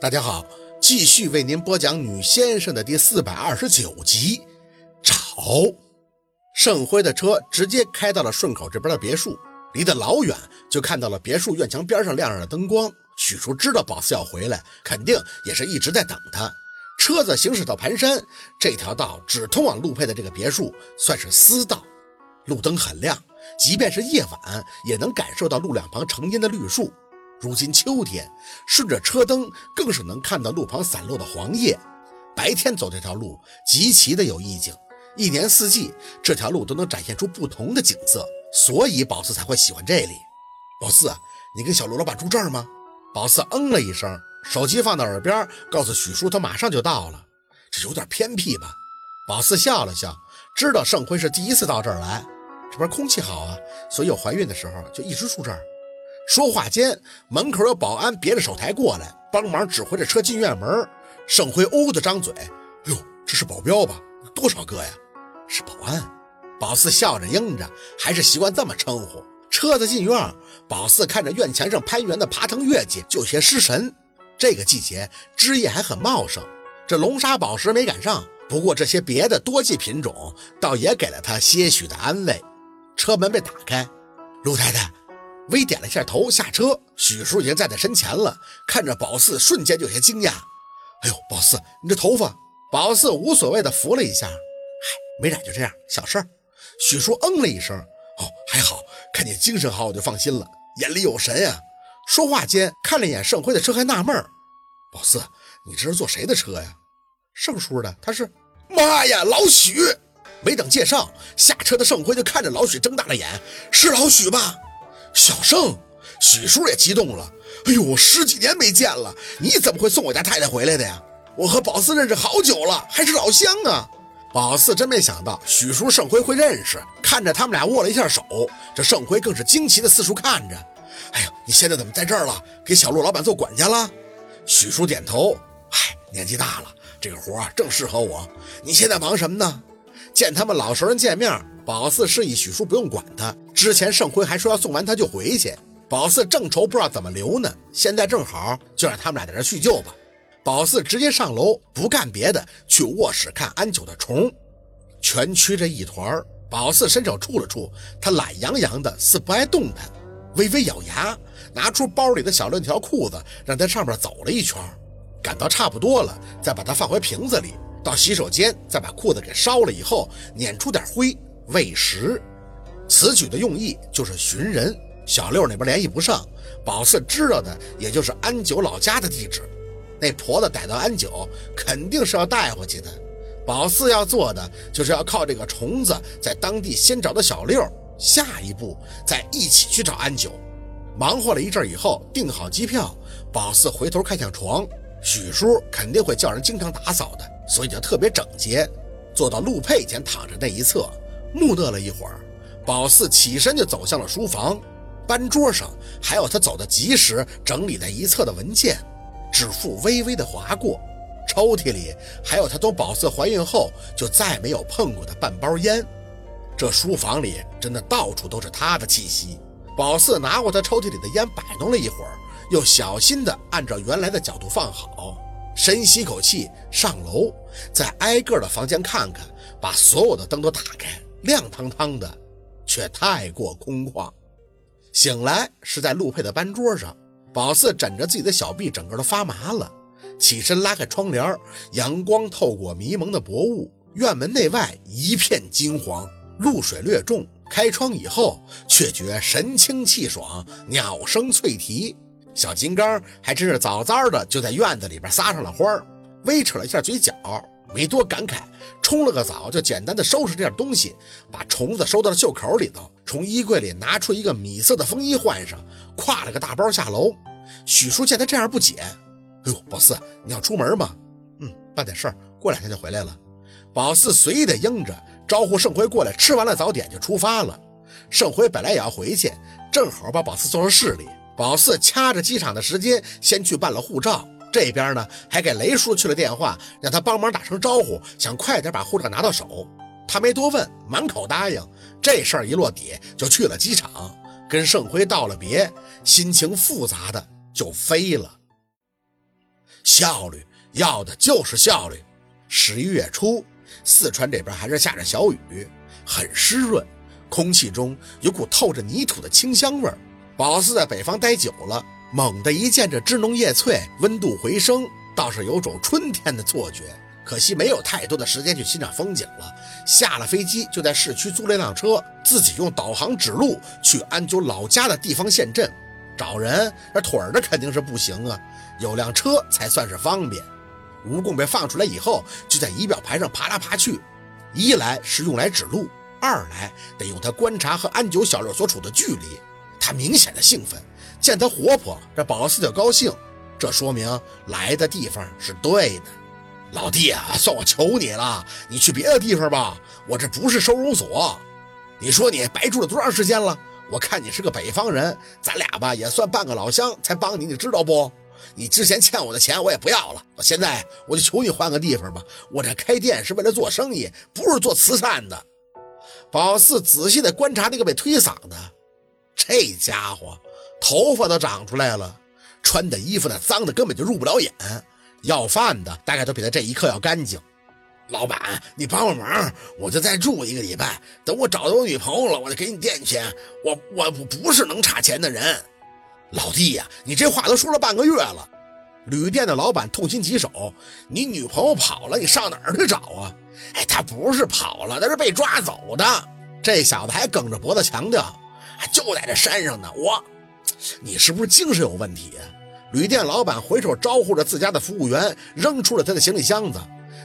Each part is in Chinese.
大家好，继续为您播讲《女先生》的第四百二十九集。找盛辉的车直接开到了顺口这边的别墅，离得老远就看到了别墅院墙边上亮着的灯光。许叔知道宝四要回来，肯定也是一直在等他。车子行驶到盘山，这条道只通往陆佩的这个别墅，算是私道，路灯很亮，即便是夜晚也能感受到路两旁成荫的绿树。如今秋天，顺着车灯更是能看到路旁散落的黄叶。白天走这条路极其的有意境，一年四季这条路都能展现出不同的景色，所以宝四才会喜欢这里。宝四，你跟小陆老板住这儿吗？宝四嗯了一声，手机放到耳边，告诉许叔他马上就到了。这有点偏僻吧？宝四笑了笑，知道盛辉是第一次到这儿来，这边空气好啊，所以有怀孕的时候就一直住这儿。说话间，门口有保安别着手台过来帮忙指挥着车进院门。盛辉哦的张嘴：“哎呦，这是保镖吧？多少个呀？”“是保安。”宝四笑着应着，还是习惯这么称呼。车子进院，宝四看着院墙上攀援的爬藤月季，就些失神。这个季节枝叶还很茂盛，这龙沙宝石没赶上，不过这些别的多季品种倒也给了他些许的安慰。车门被打开，陆太太。微点了一下头，下车。许叔已经站在身前了，看着宝四，瞬间就有些惊讶。哎呦，宝四，你这头发！宝四无所谓的扶了一下，嗨，没染就这样，小事儿。许叔嗯了一声，哦，还好，看你精神好，我就放心了，眼里有神呀。说话间，看了一眼盛辉的车，还纳闷儿：宝四，你这是坐谁的车呀？盛叔的，他是。妈呀，老许！没等介绍，下车的盛辉就看着老许，睁大了眼，是老许吧？小盛，许叔也激动了。哎呦，十几年没见了，你怎么会送我家太太回来的呀？我和宝四认识好久了，还是老乡啊。宝四真没想到许叔盛辉会认识，看着他们俩握了一下手，这盛辉更是惊奇的四处看着。哎呦，你现在怎么在这儿了？给小陆老板做管家了？许叔点头。哎，年纪大了，这个活正适合我。你现在忙什么呢？见他们老熟人见面。宝四示意许叔不用管他。之前盛辉还说要送完他就回去。宝四正愁不知道怎么留呢，现在正好，就让他们俩在这叙旧吧。宝四直接上楼，不干别的，去卧室看安九的虫，全曲着一团。宝四伸手触了触，他懒洋洋的，似不爱动弹，微微咬牙，拿出包里的小链条裤子，让在上面走了一圈，感到差不多了，再把它放回瓶子里。到洗手间，再把裤子给烧了以后，碾出点灰。喂食，此举的用意就是寻人。小六那边联系不上，宝四知道的也就是安九老家的地址。那婆子逮到安九，肯定是要带回去的。宝四要做的就是要靠这个虫子在当地先找到小六，下一步再一起去找安九。忙活了一阵以后，订好机票，宝四回头看向床，许叔肯定会叫人经常打扫的，所以就特别整洁。坐到陆佩前躺着那一侧。木讷了一会儿，宝四起身就走向了书房。班桌上还有他走的及时整理在一侧的文件，指腹微微的划过。抽屉里还有他从宝四怀孕后就再没有碰过的半包烟。这书房里真的到处都是他的气息。宝四拿过他抽屉里的烟，摆弄了一会儿，又小心的按照原来的角度放好，深吸口气，上楼，再挨个的房间看看，把所有的灯都打开。亮堂堂的，却太过空旷。醒来是在陆佩的班桌上，宝四枕着自己的小臂，整个都发麻了。起身拉开窗帘，阳光透过迷蒙的薄雾，院门内外一片金黄，露水略重。开窗以后，却觉神清气爽，鸟声脆啼。小金刚还真是早早的就在院子里边撒上了欢儿，微扯了一下嘴角。没多感慨，冲了个澡，就简单的收拾点东西，把虫子收到了袖口里头，从衣柜里拿出一个米色的风衣换上，挎了个大包下楼。许叔见他这样不解，哎呦，宝四，你要出门吗？嗯，办点事儿，过两天就回来了。宝四随意的应着，招呼盛辉过来，吃完了早点就出发了。盛辉本来也要回去，正好把宝四送到市里。宝四掐着机场的时间，先去办了护照。这边呢，还给雷叔去了电话，让他帮忙打声招呼，想快点把护照拿到手。他没多问，满口答应。这事儿一落底，就去了机场，跟盛辉道了别，心情复杂的就飞了。效率，要的就是效率。十一月初，四川这边还是下着小雨，很湿润，空气中有股透着泥土的清香味儿。宝四在北方待久了，猛地一见这枝浓叶翠，温度回升，倒是有种春天的错觉。可惜没有太多的时间去欣赏风景了。下了飞机就在市区租了一辆车，自己用导航指路去安九老家的地方县镇。找人，那腿儿的肯定是不行啊，有辆车才算是方便。蜈蚣被放出来以后，就在仪表盘上爬来爬去，一来是用来指路，二来得用它观察和安九小六所处的距离。他明显的兴奋，见他活泼，这宝四就高兴，这说明来的地方是对的。老弟啊，算我求你了，你去别的地方吧，我这不是收容所。你说你白住了多长时间了？我看你是个北方人，咱俩吧也算半个老乡，才帮你，你知道不？你之前欠我的钱我也不要了，现在我就求你换个地方吧。我这开店是为了做生意，不是做慈善的。宝四仔细的观察那个被推搡的，这家伙头发都长出来了，穿的衣服呢脏的根本就入不了眼。要饭的大概都比他这一刻要干净。老板，你帮帮忙，我就再住一个礼拜。等我找到我女朋友了，我就给你垫钱。我我不是能差钱的人。老弟呀，你这话都说了半个月了。旅店的老板痛心疾首。你女朋友跑了，你上哪儿去找啊？哎，她不是跑了，她是被抓走的。这小子还梗着脖子强调，就在这山上呢。我，你是不是精神有问题？旅店老板回手招呼着自家的服务员，扔出了他的行李箱子。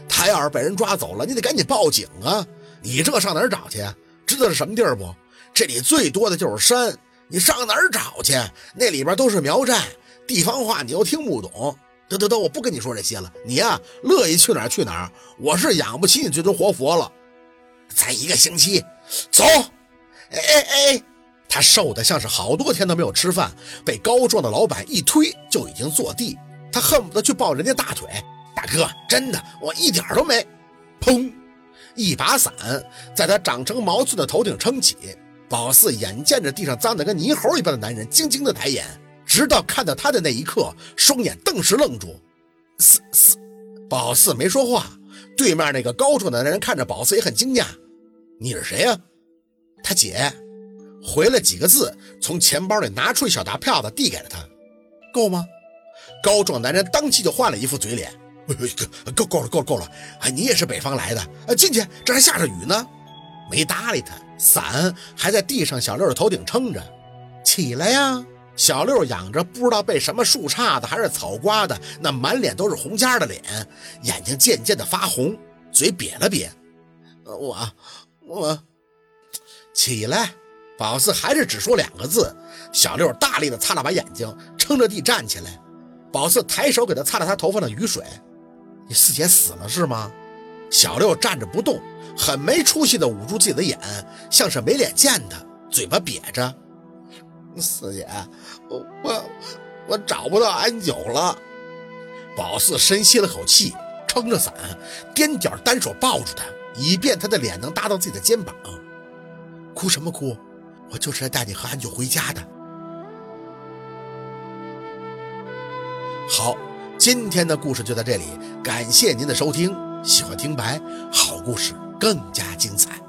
他要是被人抓走了，你得赶紧报警啊！你这上哪儿找去？知道是什么地儿不？这里最多的就是山，你上哪儿找去？那里边都是苗寨，地方话你又听不懂。得得得，我不跟你说这些了，你呀，乐意去哪儿去哪儿。我是养不起你这尊活佛了。才一个星期，走！哎哎哎！他瘦得像是好多天都没有吃饭，被高壮的老板一推就已经坐地。他恨不得去抱人家大腿。大哥，真的，我一点都没。砰！一把伞在他长成毛寸的头顶撑起。宝四眼见着地上脏得跟泥猴一般的男人，惊惊的抬眼，直到看到他的那一刻，双眼顿时愣住。四四，宝四没说话。对面那个高壮的男人看着宝四也很惊讶：“你是谁呀？”他姐。回了几个字，从钱包里拿出一小沓票子递给了他，够吗？高壮男人当即就换了一副嘴脸，够够了够了够了！哎，你也是北方来的？啊，进去，这还下着雨呢。没搭理他，伞还在地上小六的头顶撑着。起来呀！小六仰着不知道被什么树杈子还是草刮的，那满脸都是红痂的脸，眼睛渐渐的发红，嘴瘪了瘪。我我起来。宝四还是只说两个字，小六大力的擦了把眼睛，撑着地站起来。宝四抬手给他擦了擦头发的雨水。你四姐死了是吗？小六站着不动，很没出息的捂住自己的眼，像是没脸见他，嘴巴瘪着。四姐，我我我找不到安九了。宝四深吸了口气，撑着伞，踮脚单手抱住他，以便他的脸能搭到自己的肩膀。哭什么哭？我就是来带你和安九回家的。好，今天的故事就到这里，感谢您的收听。喜欢听白，好故事更加精彩。